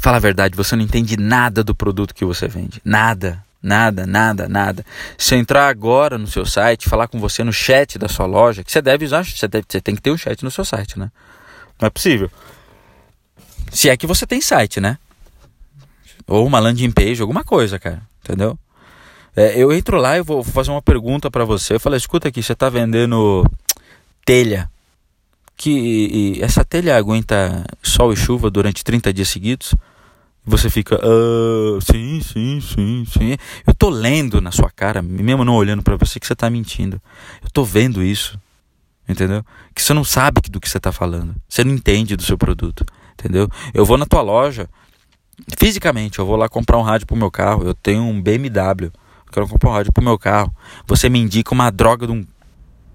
Fala a verdade, você não entende nada do produto que você vende. Nada. Nada, nada, nada. Se eu entrar agora no seu site, falar com você no chat da sua loja, que você deve usar, você, deve, você tem que ter um chat no seu site, né? Não é possível. Se é que você tem site, né? Ou uma landing page, alguma coisa, cara. Entendeu? É, eu entro lá e vou fazer uma pergunta para você. Eu falo, escuta aqui, você tá vendendo telha. Que essa telha aguenta sol e chuva durante 30 dias seguidos? Você fica, ah, sim, sim, sim, sim. Eu tô lendo na sua cara, mesmo não olhando para você, que você tá mentindo. Eu tô vendo isso, entendeu? Que você não sabe do que você tá falando. Você não entende do seu produto, entendeu? Eu vou na tua loja, fisicamente, eu vou lá comprar um rádio pro meu carro. Eu tenho um BMW, quero comprar um rádio pro meu carro. Você me indica uma droga de um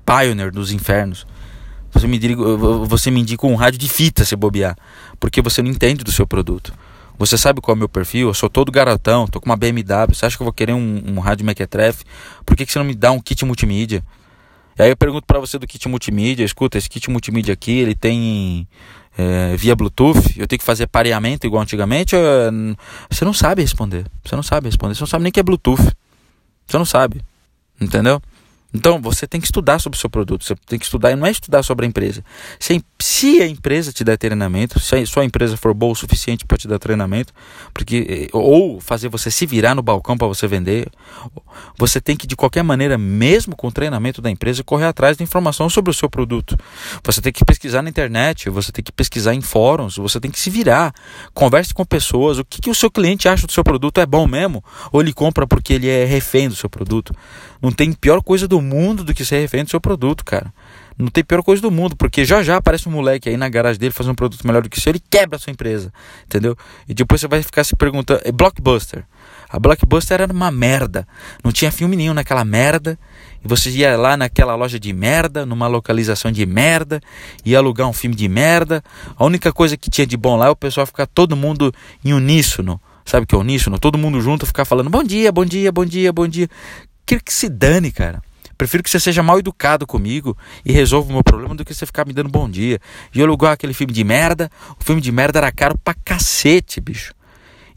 Pioneer dos infernos. Você me, indica, você me indica um rádio de fita se bobear, porque você não entende do seu produto. Você sabe qual é o meu perfil? Eu sou todo garotão, tô com uma BMW. Você acha que eu vou querer um, um rádio Mequetrefe? Por que, que você não me dá um kit multimídia? E aí eu pergunto para você do kit multimídia, escuta, esse kit multimídia aqui, ele tem é, via Bluetooth, eu tenho que fazer pareamento igual antigamente? Você não sabe responder. Você não sabe responder. Você não sabe nem que é Bluetooth. Você não sabe. Entendeu? Então você tem que estudar sobre o seu produto, você tem que estudar, e não é estudar sobre a empresa. Se, a empresa te der treinamento, se a sua empresa for boa o suficiente para te dar treinamento, porque eh, ou fazer você se virar no balcão para você vender, você tem que de qualquer maneira, mesmo com o treinamento da empresa, correr atrás de informação sobre o seu produto. Você tem que pesquisar na internet, você tem que pesquisar em fóruns, você tem que se virar, converse com pessoas, o que, que o seu cliente acha do seu produto é bom mesmo, ou ele compra porque ele é refém do seu produto. Não tem pior coisa do mundo do que ser refém do seu produto, cara. Não tem pior coisa do mundo, porque já já aparece um moleque aí na garagem dele fazendo um produto melhor do que o seu, ele quebra a sua empresa, entendeu? E depois você vai ficar se perguntando, é Blockbuster. A Blockbuster era uma merda, não tinha filme nenhum naquela merda, e você ia lá naquela loja de merda, numa localização de merda, ia alugar um filme de merda. A única coisa que tinha de bom lá é o pessoal ficar todo mundo em uníssono. Sabe o que é uníssono? Todo mundo junto ficar falando bom dia, bom dia, bom dia, bom dia. Quero que se dane, cara. Prefiro que você seja mal educado comigo e resolva o meu problema do que você ficar me dando bom dia. E eu alugar aquele filme de merda. O filme de merda era caro pra cacete, bicho.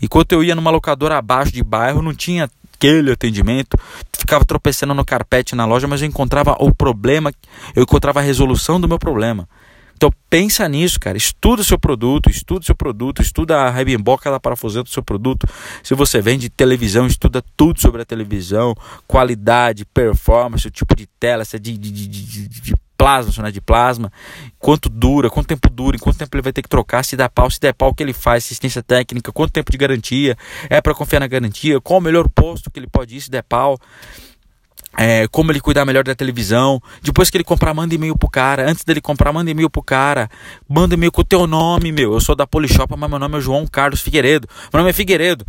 Enquanto eu ia numa locadora abaixo de bairro, não tinha aquele atendimento. Ficava tropeçando no carpete na loja, mas eu encontrava o problema, eu encontrava a resolução do meu problema. Então pensa nisso, cara. Estuda o seu produto, estuda o seu produto, estuda a rebimboca da parafuseta do seu produto. Se você vende televisão, estuda tudo sobre a televisão, qualidade, performance, o tipo de tela, se é de, de, de, de plasma, se não é de plasma, quanto dura, quanto tempo dura, em quanto tempo ele vai ter que trocar, se dá pau, se der pau, o que ele faz, assistência técnica, quanto tempo de garantia, é para confiar na garantia, qual o melhor posto que ele pode ir se der pau é, como ele cuidar melhor da televisão. Depois que ele comprar, manda e-mail pro cara. Antes dele comprar, manda e-mail pro cara. Manda e-mail com o teu nome, meu. Eu sou da Polishop, mas meu nome é João Carlos Figueiredo. Meu nome é Figueiredo.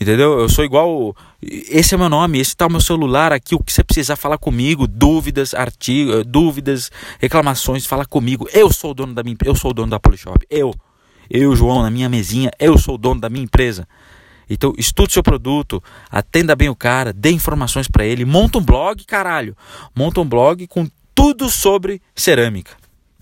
Entendeu? Eu sou igual. Esse é meu nome, esse tá o meu celular aqui. O que você precisar falar comigo, dúvidas, artigos, dúvidas, reclamações, fala comigo. Eu sou o dono da minha eu sou o dono da Polishop. Eu. Eu, João, na minha mesinha, eu sou o dono da minha empresa. Então, estude seu produto, atenda bem o cara, dê informações para ele, monta um blog, caralho. Monta um blog com tudo sobre cerâmica.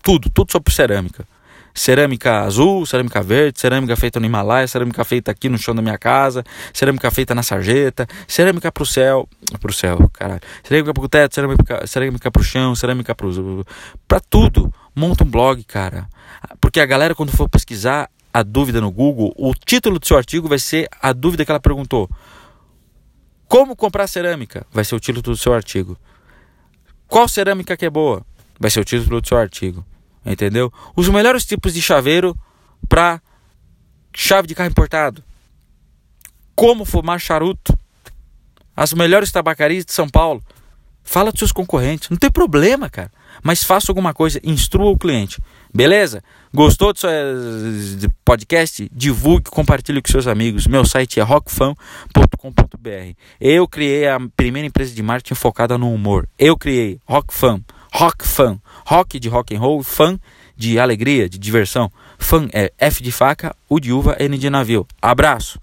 Tudo, tudo sobre cerâmica. Cerâmica azul, cerâmica verde, cerâmica feita no Himalaia, cerâmica feita aqui no chão da minha casa, cerâmica feita na sarjeta, cerâmica pro céu, pro céu, caralho. Cerâmica pro teto, cerâmica, cerâmica pro chão, cerâmica pro para tudo. Monta um blog, cara. Porque a galera quando for pesquisar, a dúvida no Google, o título do seu artigo vai ser a dúvida que ela perguntou. Como comprar cerâmica? Vai ser o título do seu artigo. Qual cerâmica que é boa? Vai ser o título do seu artigo. Entendeu? Os melhores tipos de chaveiro para chave de carro importado. Como fumar charuto. As melhores tabacarias de São Paulo. Fala dos seus concorrentes. Não tem problema, cara. Mas faça alguma coisa, instrua o cliente. Beleza? Gostou do seu podcast? Divulgue, compartilhe com seus amigos. Meu site é rockfan.com.br. Eu criei a primeira empresa de marketing focada no humor. Eu criei Rockfan. Rockfan. Rock de rock and roll, fan de alegria, de diversão. Fan é F de faca, U de uva, N de navio. Abraço.